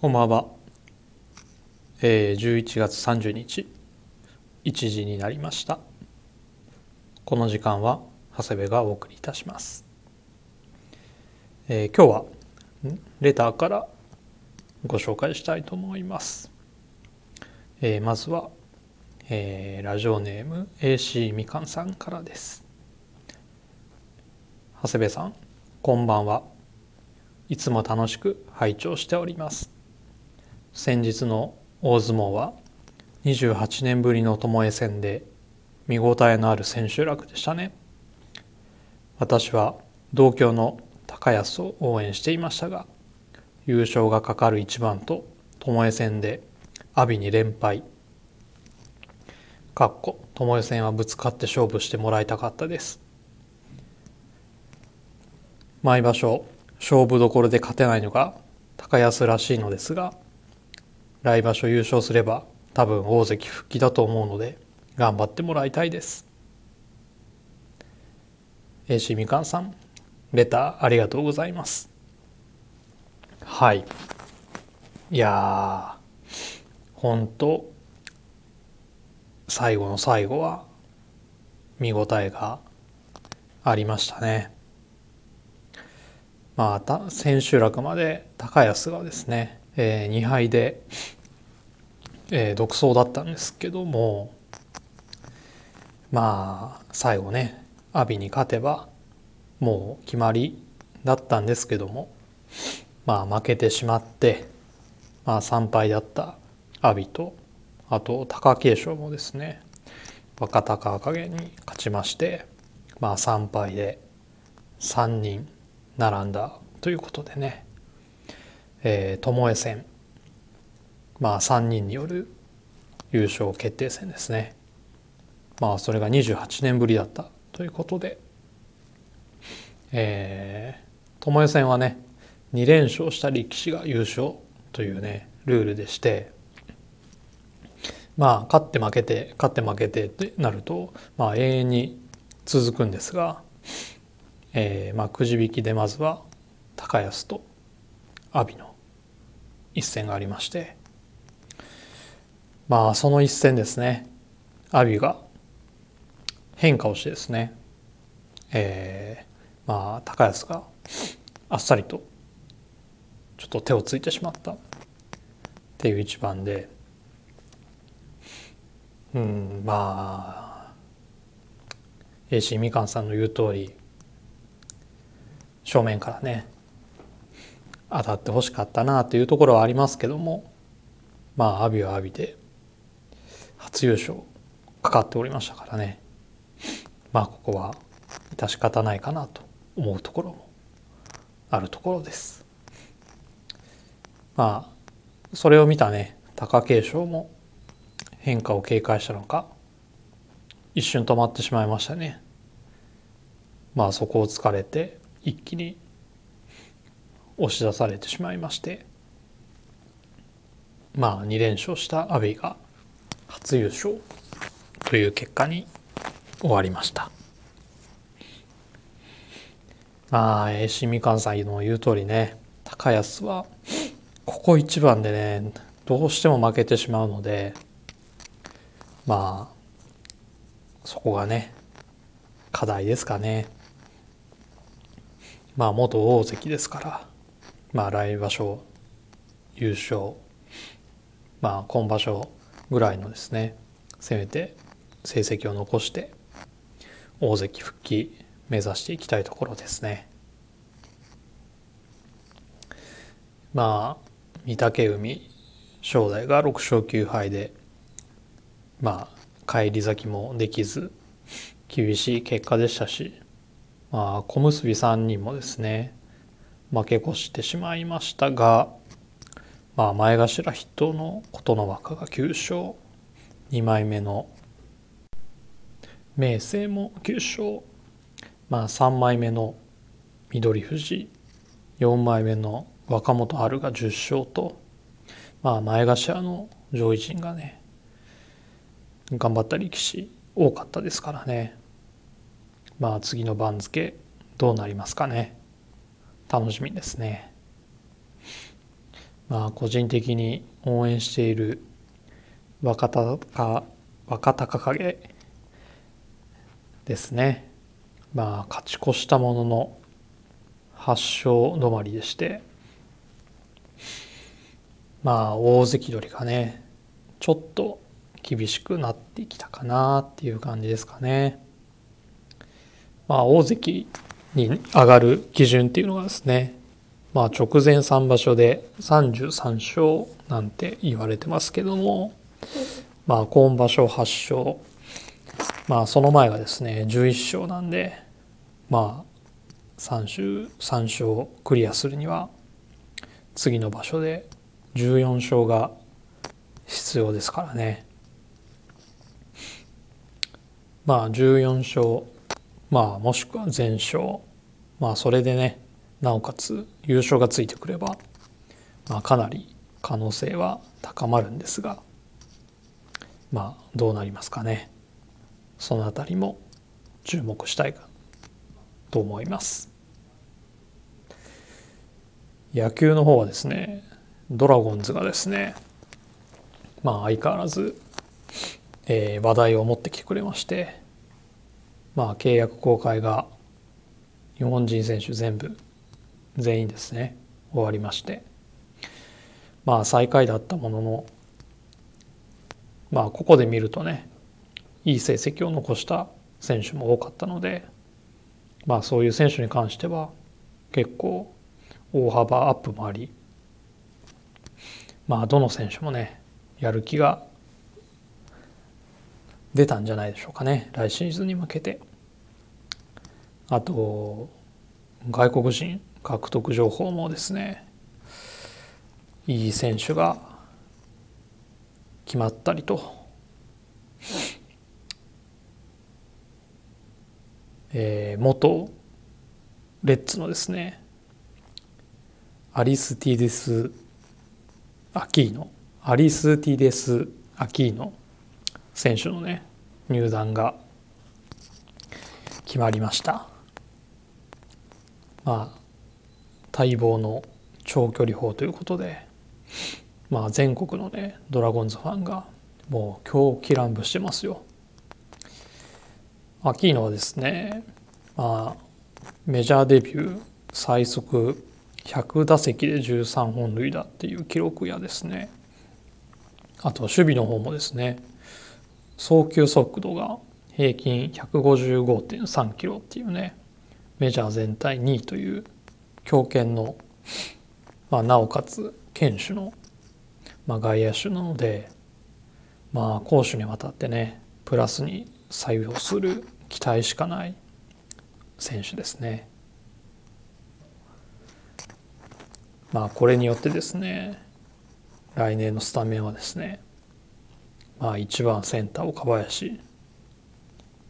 こんばんは、えー、11月30日。1時になりました。この時間は長谷部がお送りいたします、えー、今日はレターからご紹介したいと思います、えー、まずは、えー、ラジオネーム AC みかんさんからです。長谷部さんこんばんは。いつも楽しく拝聴しております。先日の大相撲は28年ぶりの巴戦で見応えのある千秋楽でしたね。私は同郷の高安を応援していましたが優勝がかかる一番と巴戦で阿炎に連敗。かっこ巴戦はぶつかって勝負してもらいたかったです。毎場所勝負どころで勝てないのが高安らしいのですが来場所優勝すれば多分大関復帰だと思うので頑張ってもらいたいです。AC みかんさんレターありがとうございます。はい。いや本当最後の最後は見応えがありましたね。まあ千秋楽まで高安がですねえー、2敗で、えー、独走だったんですけどもまあ最後ね阿炎に勝てばもう決まりだったんですけどもまあ負けてしまって、まあ、3敗だった阿炎とあと貴景勝もですね若隆景に勝ちましてまあ3敗で3人並んだということでねえー、巴戦まあ3人による優勝決定戦ですね。まあそれが28年ぶりだったということで。えー、巴戦はね2連勝した力士が優勝というねルールでして。まあ勝って負けて勝って負けてってなるとまあ永遠に続くんですが、えー、まあくじ引きでまずは高安と阿炎の一戦がありまして。まあその一戦ですね。阿炎が。変化をしてですね、えー、まあ高安があっさりとちょっと手をついてしまった。っていう一番で。うんまあ AC みかんさんの言う通り正面からね当たってほしかったなというところはありますけどもまあ阿炎は阿炎で初優勝かかっておりましたからね。まあここは致し方ないかなと思うところもあるところです。まあそれを見たね貴景勝も変化を警戒したのか一瞬止まってしまいましたね。まあそこを突かれて一気に押し出されてしまいましてまあ2連勝した阿炎が初優勝という結果に終わりました。まあ AC みかんさんの言う通りね高安はここ一番でねどうしても負けてしまうのでまあそこがね課題ですかね。まあ元大関ですからまあ来場所優勝まあ今場所ぐらいのですねせめて成績を残して大関復帰目指していきたいところですね。まあ御嶽海正代が6勝9敗でまあ返り咲きもできず厳しい結果でしたしまあ小結3人もですね負け越してしまいましたが、まあ、前頭筆頭の琴ノ若が9勝2枚目の明生も9勝、まあ、3枚目の翠富士4枚目の若元春が10勝と、まあ、前頭の上位陣がね頑張った力士多かったですからね。まあ次の番付どうなりますかね。楽しみですね。まあ個人的に応援している若隆若隆景ですねまあ勝ち越したものの8勝止まりでしてまあ大関取りがねちょっと厳しくなってきたかなっていう感じですかね。まあ大関に上がる基準っていうのがですねまあ直前3場所で33勝なんて言われてますけどもまあ今場所8勝。まあその前がですね11勝なんでまあ3 3勝クリアするには次の場所で14勝が必要ですからね。まあ14勝まあもしくは全勝。まあそれでねなおかつ優勝がついてくれば、まあ、かなり可能性は高まるんですがまあどうなりますかね。その辺りも注目したいかと思います。野球の方はですねドラゴンズがですねまあ相変わらず、えー、話題を持ってきてくれましてまあ契約公開が日本人選手全部全員ですね。終わりまして。まあ最下位だったもののまあここで見るとねいい成績を残した選手も多かったのでまあそういう選手に関しては結構大幅アップもありまあどの選手もねやる気が出たんじゃないでしょうかね。来シーズンに向けて。あと外国人獲得情報もですねいい選手が決まったりと、えー、元レッツのですねアリスティデス・アキーノアリスティデス・アキーノ選手のね入団が決まりました。まあ待望の長距離砲ということで、まあ、全国のねドラゴンズファンがもう狂気乱舞してますよ。アキーノはですね、まあ、メジャーデビュー最速100打席で13本塁打っていう記録やですねあと守備の方もですね送球速度が平均155.3キロっていうねメジャー全体2位という強肩の、まあ、なおかつ堅守の、まあ、外野手なので、まあ、攻守にわたってねプラスに採用する期待しかない選手ですね。まあこれによってですね来年のスタメンはですねまあ1番センター岡林、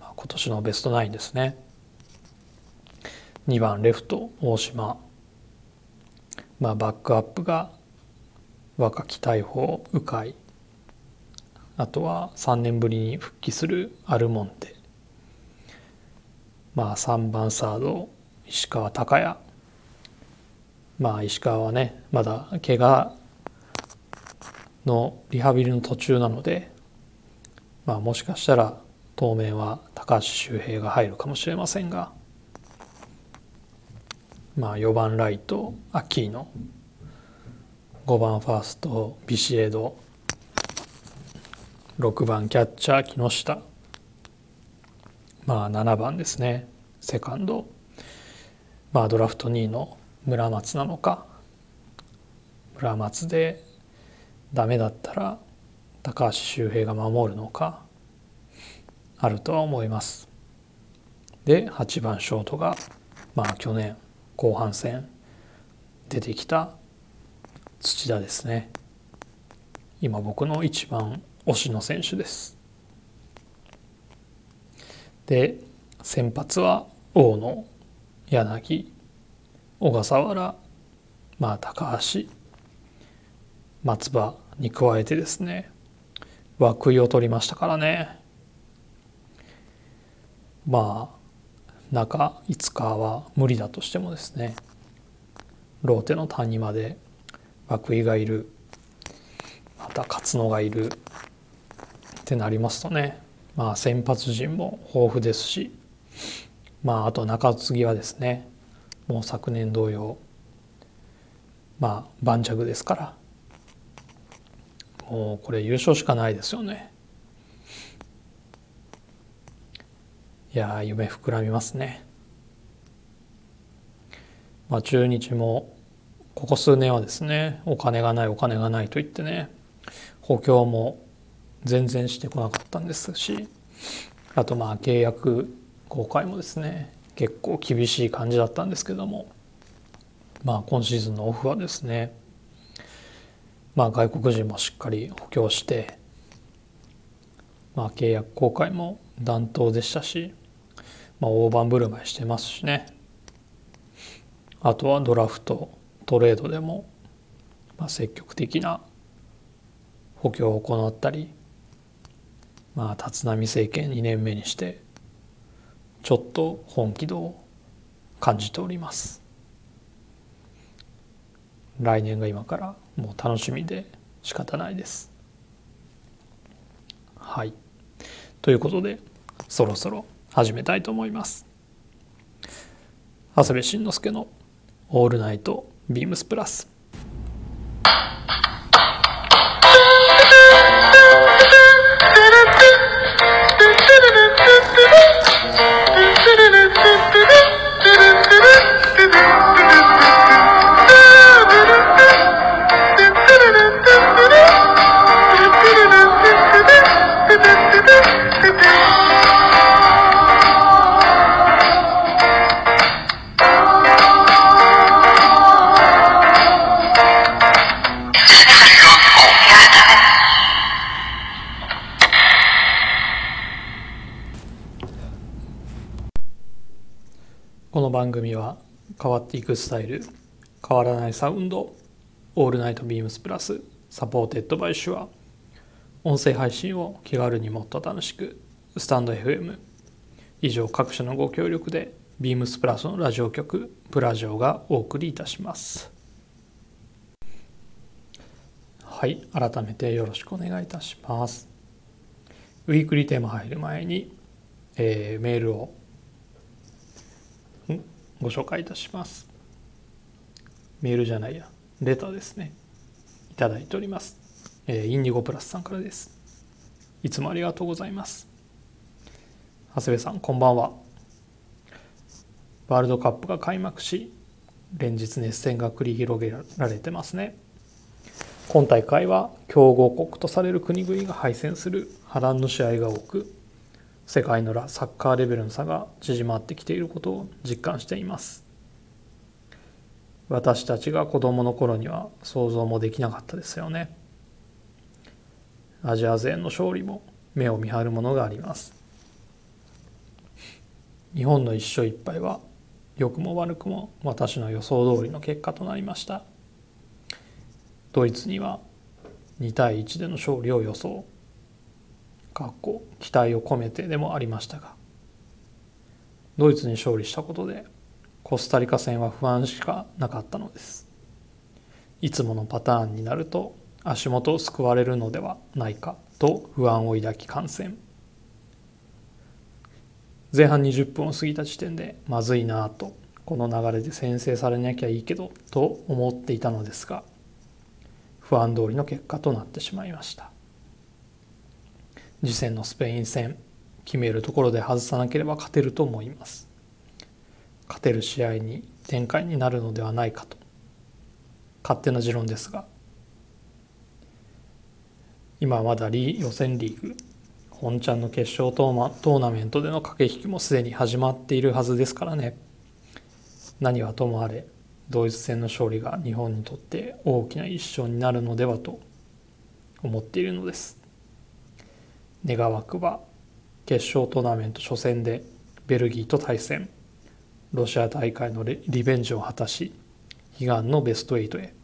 まあ、今年のベストナインですね2番レフト大島まあ、バックアップが若き大砲鵜飼あとは3年ぶりに復帰するアルモンテ。まあ3番サード石川昂弥まあ石川はねまだ怪我のリハビリの途中なのでまあもしかしたら当面は高橋周平が入るかもしれませんが。まあ、4番ライトアキーノ。5番ファーストビシエド。6番キャッチャー木下。まあ7番ですねセカンド。まあドラフト2位の村松なのか。村松でダメだったら高橋周平が守るのか。あるとは思います。で8番ショートがまあ去年。後半戦出てきた土田ですね。今僕の一番推しの選手です。で先発は大野柳小笠原まあ高橋松葉に加えてですね涌井を取りましたからね。まあ中5日は無理だとしてもですねローテの谷まで涌井がいるまた勝野がいるってなりますとねまあ先発陣も豊富ですしまああと中継ぎはですねもう昨年同様まあ盤石ですからもうこれ優勝しかないですよね。いや夢膨らみますね。まあ中日もここ数年はですねお金がないお金がないと言ってね補強も全然してこなかったんですしあとまあ契約公開もですね結構厳しい感じだったんですけどもまあ今シーズンのオフはですねまあ外国人もしっかり補強してまあ契約公開も暖冬でしたし、まあ、大盤振る舞いしてますしね。あとはドラフトトレードでも、まあ、積極的な補強を行ったりまあ立浪政権2年目にしてちょっと本気度を感じております。来年が今からもう楽しみで仕方ないです。はい。ということでそろそろ始めたいと思います。長谷部慎之介の「オールナイトビームスプラス」番組は変わっていくスタイル変わらないサウンド All Night BEAMS+ supported by SHURE 音声配信を気軽にもっと楽しくスタンド FM 以上各種のご協力でビームスプラスのラジオ局プラジオがお送りいたします。はい改めてよろしくお願いいたします。ウィークリーテーマ入る前に、えー、メールをご紹介いたします。メールじゃないや。レターですね。いただいております、えー、インディゴプラスさんからです。いつもありがとうございます。長谷部さんこんばんは。ワールドカップが開幕し連日熱戦が繰り広げられてますね。今大会は強豪国とされる国々が敗戦する波乱の試合が多く世界のサッカーレベルの差が縮まってきていることを実感しています。私たちが子供の頃には想像もできなかったですよね。アジア勢の勝利も目を見張るものがあります。日本の一勝一敗は良くも悪くも私の予想通りの結果となりました。ドイツには2対1での勝利を予想。かっこ期待を込めてでもありましたがドイツに勝利したことでコスタリカ戦は不安しかなかったのです。いつものパターンになると足元を救われるのではないかと不安を抱き観戦。前半20分を過ぎた時点でまずいなとこの流れで先制されなきゃいいけどと思っていたのですが不安通りの結果となってしまいました。次戦のスペイン戦決めるところで外さなければ勝てると思います。勝てる試合に展開になるのではないかと。勝手な持論ですが。今まだリ予選リーグ本ちゃんの決勝トーナメントでの駆け引きもすでに始まっているはずですからね。何はともあれドイツ戦の勝利が日本にとって大きな一勝になるのではと思っているのです。願わくば決勝トーナメント初戦でベルギーと対戦。ロシア大会のリベンジを果たし悲願のベスト8へ。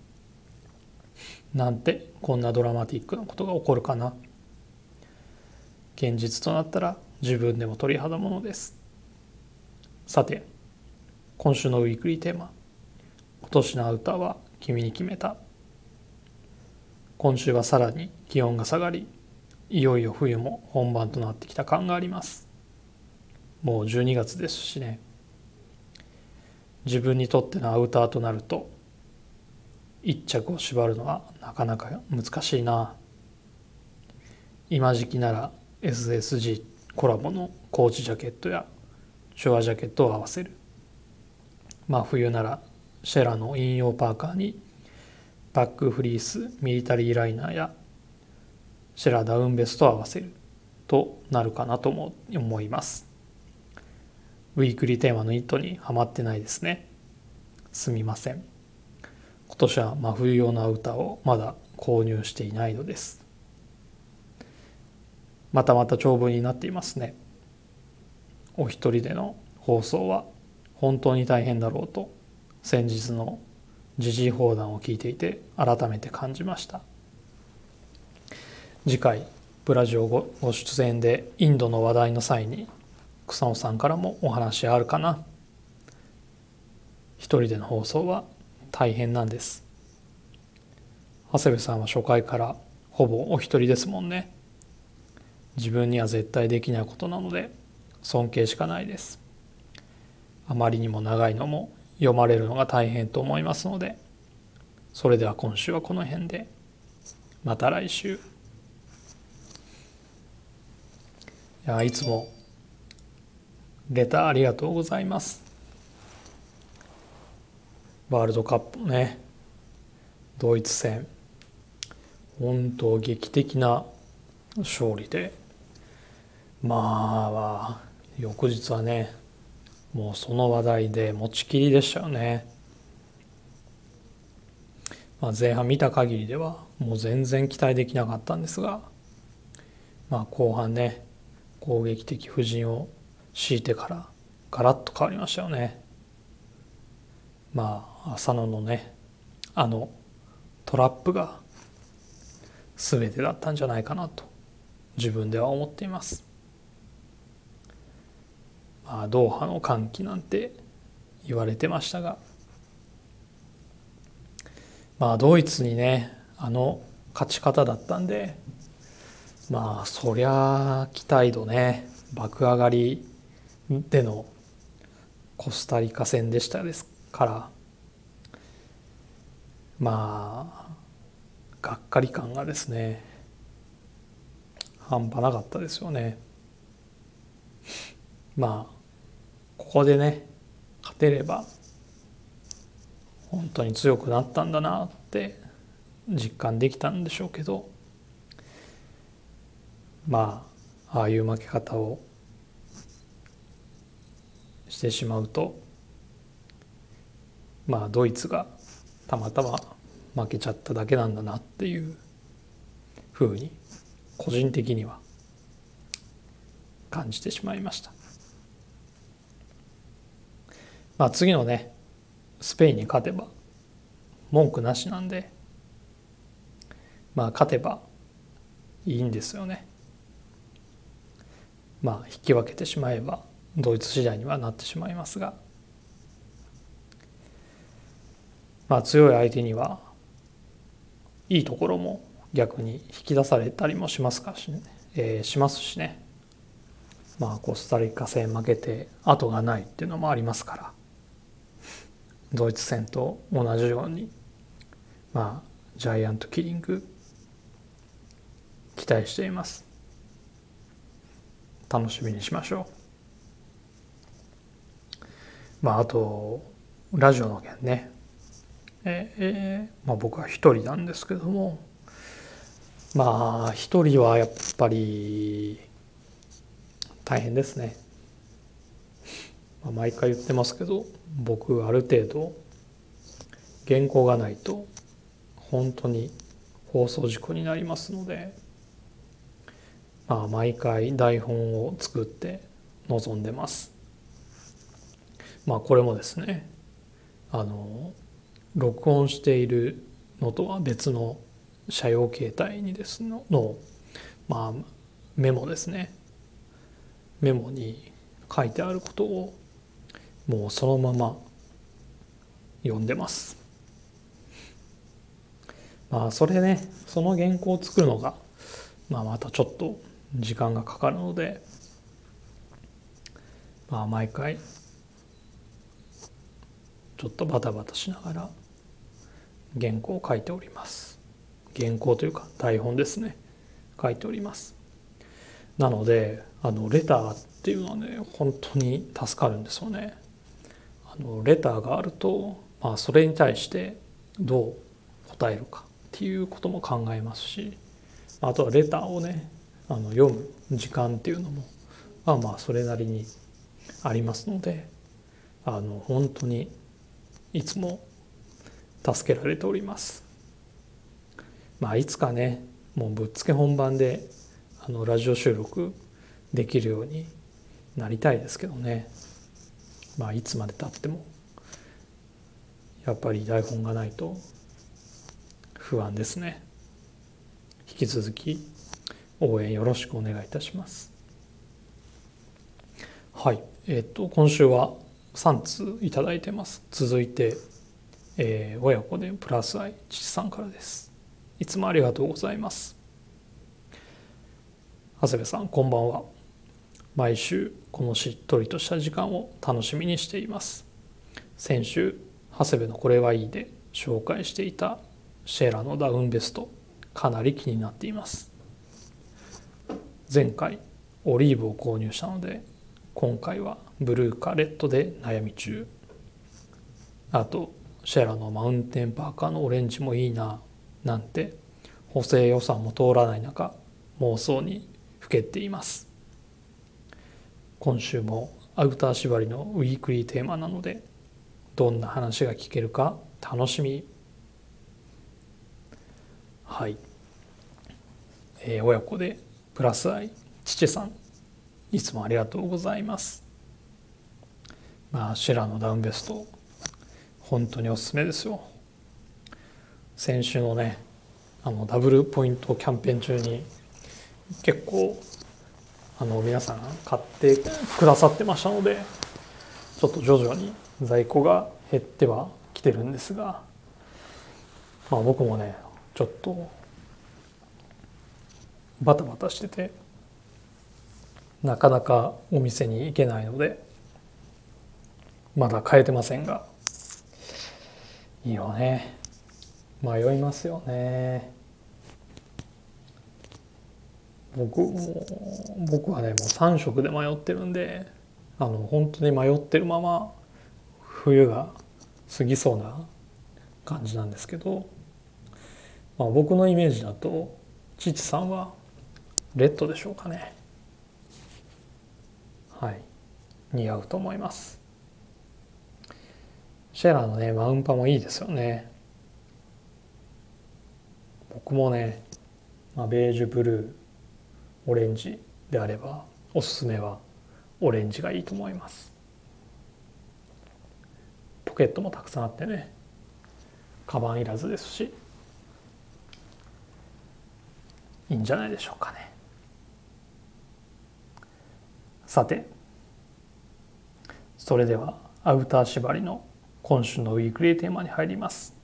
なんてこんなドラマティックなことが起こるかな。現実となったら自分でも鳥肌ものです。さて今週のウィークリーテーマ。今年のアウターは君に決めた。今週はさらに気温が下がりいよいよ冬も本番となってきた感があります。もう12月ですしね。自分にとってのアウターとなると一着を縛るのはなかなか難しいな。今時期なら SSG コラボのコーチジャケットやシュアジャケットを合わせる。まあ冬ならシェラの引用パーカーにバックフリースミリタリーライナーやシェラダウンベスト合わせるとなるかなとも思います。ウィークリーテーマの意図にはまってないですね。すみません。今年は真冬用のアウターをまだ購入していないのです。またまた長文になっていますね。お一人での放送は本当に大変だろうと先日の時事放談を聞いていて改めて感じました。次回ブラジオごご出演でインドの話題の際に草野さんからもお話あるかな。一人での放送は大変なんです。長谷部さんは初回からほぼお一人ですもんね。自分には絶対できないことなので尊敬しかないです。あまりにも長いのも読まれるのが大変と思いますのでそれでは今週はこの辺で。また来週いやいつもレターありがとうございます。ワールドカップねドイツ戦。本当劇的な勝利で。まあ翌日はねもうその話題で持ちきりでしたよね、まあ、前半見た限りではもう全然期待できなかったんですが。まあ後半ね攻撃的布陣を敷いてからガラッと変わりましたよね。まあ浅野のねあのトラップが全てだったんじゃないかなと自分では思っています。まあドーハの歓喜なんて言われてましたがまあドイツにねあの勝ち方だったんでまあそりゃ期待度ね。爆上がりでのコスタリカ戦でしたですから。まあがっかり感がですね半端なかったですよね。まあここでね勝てれば本当に強くなったんだなって実感できたんでしょうけど。まあああいう負け方をしてしまうとまあドイツがたまたま負けちゃっただけなんだなっていうふうに個人的には感じてしまいました。まあ次のねスペインに勝てば文句なしなんでまあ勝てばいいんですよね。まあ引き分けてしまえばドイツ次第にはなってしまいますが。まあ強い相手にはいいところも逆に引き出されたりもしますかし、ね。えー、しますしね。まあコスタリカ戦負けて後がないっていうのもありますから。ドイツ戦と同じようにまあジャイアントキリング期待しています。楽しみにしましょう。まああとラジオの件ね。えー、まあ、僕は一人なんですけども。まあ一人はやっぱり大変ですね、まあ、毎回言ってますけど僕ある程度原稿がないと本当に放送事故になりますので。あ毎回台本を作って臨んでます。まあこれもですねあの録音しているのとは別の車用携帯にですののまあメモですね。メモに書いてあることをもうそのまま読んでます。まあそれねその原稿を作るのが、まあ、またちょっと時間がかかるのでまあ毎回ちょっとバタバタしながら原稿を書いております。原稿というか台本ですね。書いております。なのであのレターっていうのはね本当に助かるんですよね。あのレターがあると、まあ、それに対してどう答えるかっていうことも考えますしあとはレターをねあの読む時間っていうのもまあまあそれなりにありますのであの本当にいつも助けられております。まあいつかねもうぶっつけ本番であのラジオ収録できるようになりたいですけどねまあいつまでたってもやっぱり台本がないと不安ですね引き続き応援よろしくお願いいたします。はい。えっ、と今週は3通いただいてます。続いて、えー、親子でプラス愛父さんからです。いつもありがとうございます。長谷部さんこんばんは。毎週このしっとりとした時間を楽しみにしています。先週長谷部のこれはいいで紹介していたシェラのダウンベストかなり気になっています。前回オリーブを購入したので今回はブルーかレッドで悩み中。あとシェラのマウンテンパーカーのオレンジもいいななんて補正予算も通らない中妄想にふけています。今週もアウター縛りのウィークリーテーマなのでどんな話が聞けるか楽しみ。はい、えー、親子でプラス愛父さんいつもありがとうございます。まあシェラのダウンベスト本当におすすめですよ。先週のねあのダブルポイントキャンペーン中に結構あの皆さん買ってくださってましたのでちょっと徐々に在庫が減ってはきてるんですが、まあ、僕もねちょっとバタバタしててなかなかお店に行けないのでまだ買えてませんが色ね。迷いますよね。僕も僕はねもう3色で迷ってるんであの本当に迷ってるまま冬が過ぎそうな感じなんですけど、まあ、僕のイメージだと父さんはレッドでしょうかね。はい。似合うと思います。シェラーのねマウンパもいいですよね。僕もね、まあ、ベージュブルーオレンジであればおすすめはオレンジがいいと思います。ポケットもたくさんあってねカバンいらずですしいいんじゃないでしょうかね。さてそれではアウター縛りの今週のウィークリーテーマに入ります。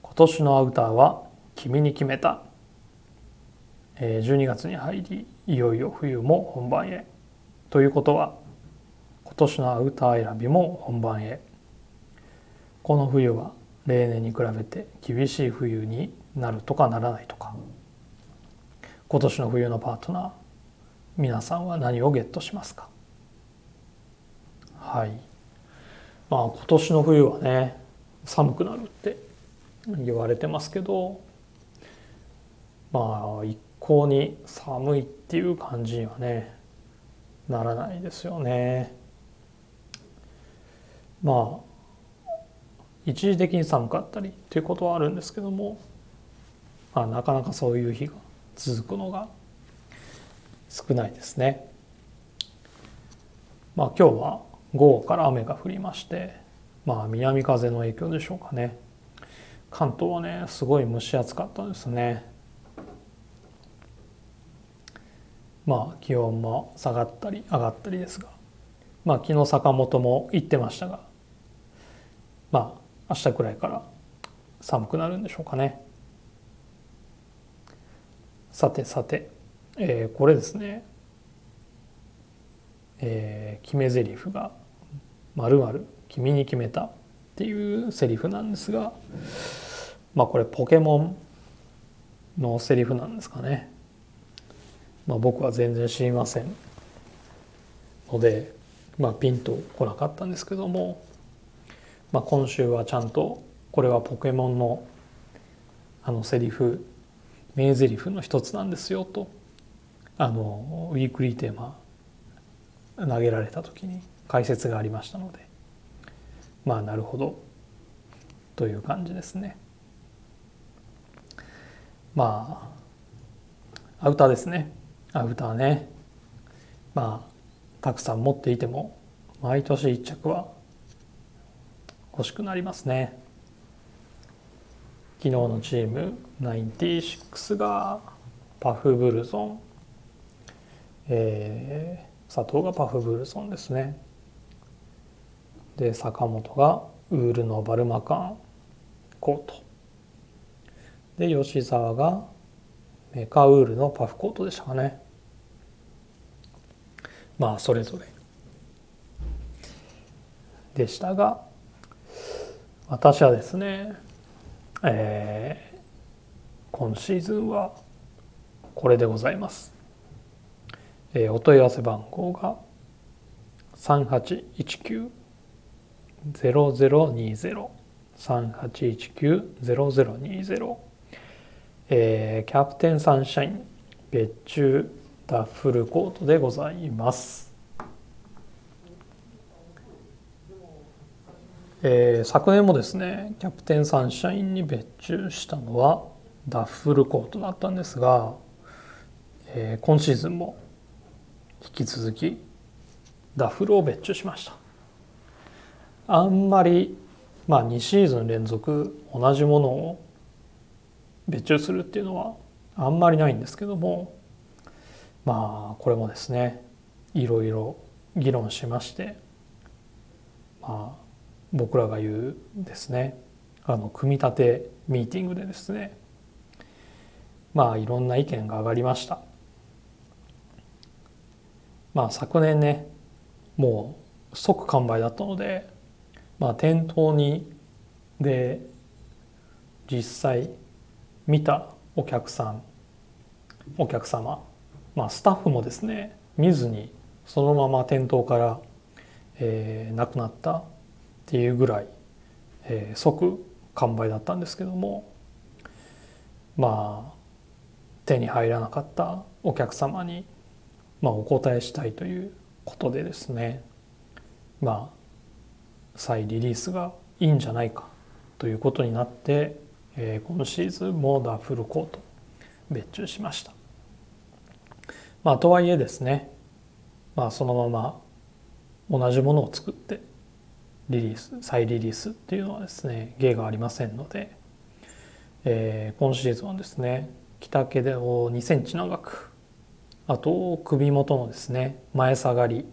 今年のアウターは君に決めた。12月に入りいよいよ冬も本番へ。ということは今年のアウター選びも本番へ。この冬は例年に比べて厳しい冬になるとかならないとか。今年の冬のパートナー皆さんは何をゲットしますか？はいまあ今年の冬はね寒くなるって言われてますけどまあ一向に寒いっていう感じにはねならないですよね。まあ一時的に寒かったりっていうことはあるんですけども、まあ、なかなかそういう日が続くのが少ないですね。まあ今日は午後から雨が降りましてまあ南風の影響でしょうかね関東はねすごい蒸し暑かったですね。まあ気温も下がったり上がったりですがまあ昨日坂本も言ってましたがまあ明日くらいから寒くなるんでしょうかねさてさて、えー、これですねえー、決め台詞が「まるまる君に決めた」っていうセリフなんですがまあこれポケモンのセリフなんですかね。まあ、僕は全然知りませんので、まあ、ピンとこなかったんですけども、まあ、今週はちゃんとこれはポケモンのあのセリフ名台詞の一つなんですよとあのウィークリーテーマ投げられた時に解説がありましたのでまあなるほどという感じですね。まあアウターですね。アウターね。まあたくさん持っていても毎年1着は欲しくなりますね。昨日のチーム96がパフブルゾン、えー、佐藤がパフブルゾンですね。で坂本がウールのバルマカンコート。で吉沢がメカウールのパフコートでしたかね。まあそれぞれ。でしたが私はですねえー、今シーズンはこれでございます、えー、お問い合わせ番号が3819-0020 3819-0020えー、キャプテンサンシャイン別注ダッフルコートでございます、えー、昨年もですねキャプテンサンシャインに別注したのはダッフルコートだったんですが、えー、今シーズンも引き続きダフルを別注しましたあんまりまあ2シーズン連続同じものを別注するっていうのはあんまりないんですけどもまあこれもですねいろいろ議論しましてまあ僕らが言うですねあの組み立てミーティングでですねまあいろんな意見が上がりました。まあ昨年ねもう即完売だったのでまあ店頭にで実際見たお客さんお客様、まあ、スタッフもですね見ずにそのまま店頭から、えー、亡くなったっていうぐらい、えー、即完売だったんですけどもまあ手に入らなかったお客様に、まあ、お答えしたいということでですね。まあ再リリースがいいんじゃないかということになってえー、今シーズンもダッフルコート別注しました。まあ、とはいえですね、まあ、そのまま同じものを作ってリリース再リリースっていうのはですね芸がありませんので、えー、今シーズンはですね着丈を2センチ長くあと首元のですね前下がり、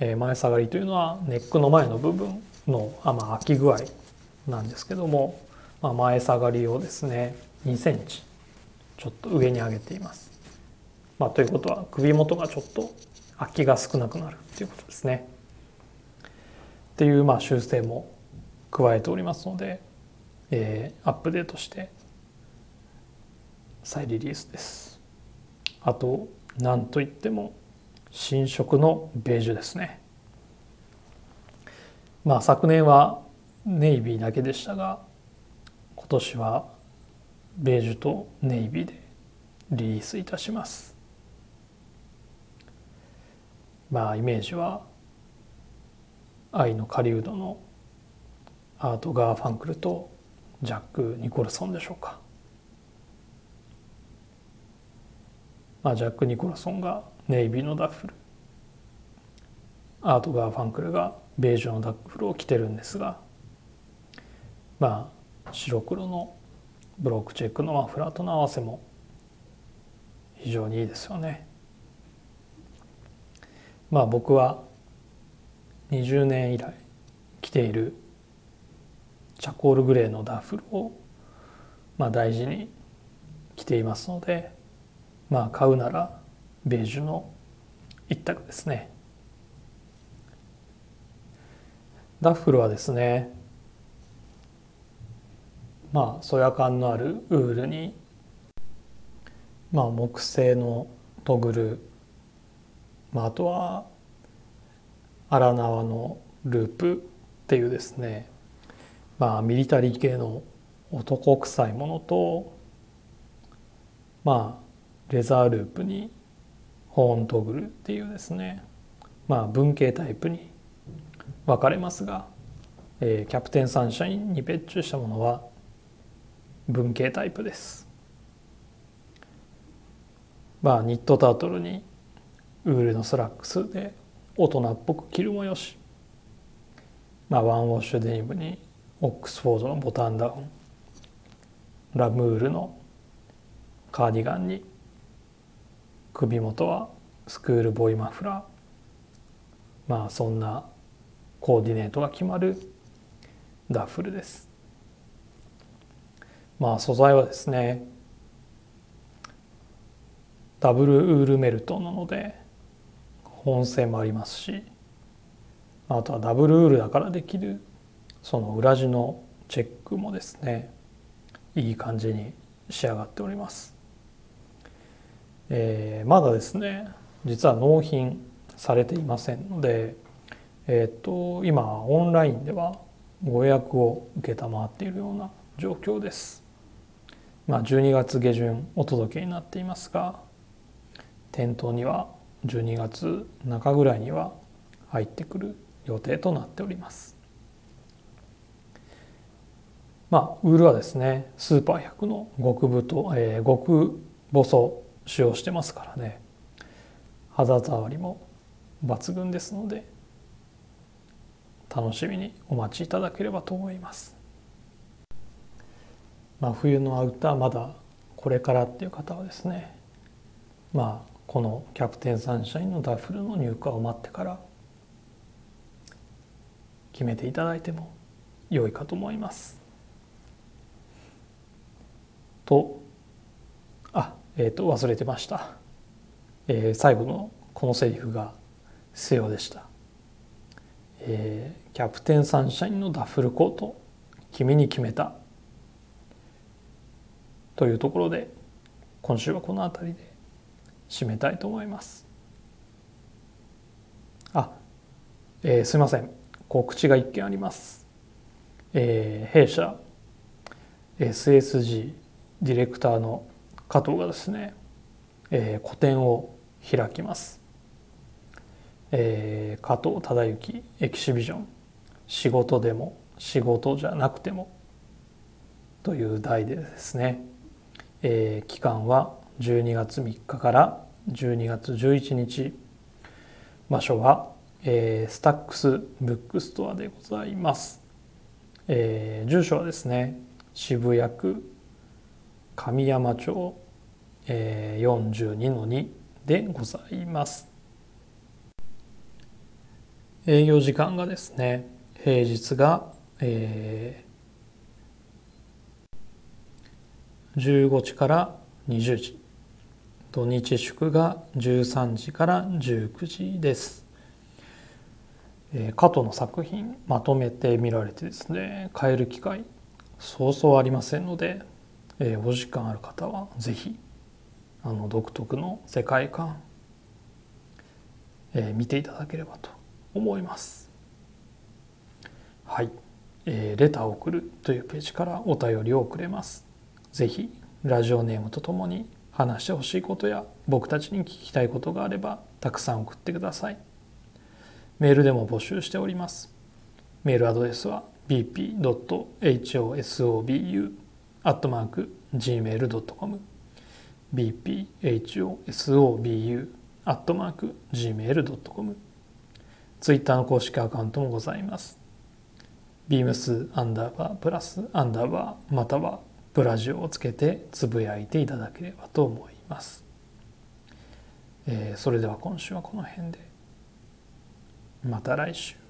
えー、前下がりというのはネックの前の部分のあ、まあ、空き具合なんですけどもまあ、前下がりをですね2センチちょっと上に上げています。まあ、ということは首元がちょっと空きが少なくなるっていうことですね。っていうまあ修正も加えておりますので、えー、アップデートして再リリースです。あと何といっても新色のベージュですね。まあ昨年はネイビーだけでしたが今年はベージュとネイビーでリリースいたしますまあイメージは愛の狩人のアート・ガーファンクルとジャック・ニコルソンでしょうかまあジャック・ニコルソンがネイビーのダッフルアート・ガーファンクルがベージュのダッフルを着てるんですがまあ白黒のブロックチェックのマフラーとの合わせも非常にいいですよね。まあ僕は20年以来着ているチャコールグレーのダッフルを、まあ、大事に着ていますのでまあ買うならベージュの一択ですね。ダッフルはですねまあそや感のあるウールにまあ木製のトグル、まあ、あとは荒縄のループっていうですねまあミリタリー系の男臭いものとまあレザーループにホーントグルっていうですねまあ文系タイプに分かれますが、えー、キャプテンサンシャインに別注したものは文系タイプです。まあニットタートルにウールのスラックスで大人っぽく着るもよし、まあ、ワンウォッシュデニムにオックスフォードのボタンダウンラムウールのカーディガンに首元はスクールボーイマフラー。まあそんなコーディネートが決まる。ダッフルです。まあ素材はですねダブルウールメルトなので保温性もありますしあとはダブルウールだからできるその裏地のチェックもですねいい感じに仕上がっております、えー、まだですね実は納品されていませんのでえっ、ー、と今オンラインではご予約を承っているような状況です。まあ12月下旬お届けになっていますが店頭には12月中ぐらいには入ってくる予定となっております。まあウールはですねスーパー100の極太、えー、極細使用してますからね。肌触りも抜群ですので楽しみにお待ちいただければと思います。まあ冬のアウターまだこれからっていう方はですねまあこのキャプテンサンシャインのダッフルの入荷を待ってから決めていただいても良いかと思います。とえ、ー、と忘れてました、えー、最後のこのセリフが瀬尾でした、えー、キャプテンサンシャインのダッフルコート君に決めた。というところで今週はこの辺りで締めたいと思います。あ、えー、すいません。告知が一件あります、えー、弊社 SSG ディレクターの加藤がですね、えー、個展を開きます、えー、加藤忠之エキシビジョン。仕事でも仕事じゃなくてもという題でですね、えー、期間は12月3日から12月11日。場所は、えー、 Stacks Bookstore でございます、えー、住所はですね渋谷区神山町、えー、42の2でございます営業時間がですね平日が、えー、15時から20時土日祝が13時から19時です。えー、加藤の作品まとめて見られてですね買える機会そうそうありませんので、えー、お時間ある方は是非あの独特の世界観、えー、見ていただければと思います。はい、えー、レターを送るというページからお便りを送れます。ぜひラジオネームとともに話してほしいことや僕たちに聞きたいことがあればたくさん送ってください。メールでも募集しております。メールアドレスは bp.hosobu.gmail.com bphosobu.gmail.com ツイッターの公式アカウントもございます。ビームスアンダーバープラスアンダーバーまたはブラジオをつけてつぶやいていただければと思います。えー、それでは今週はこの辺でまた来週。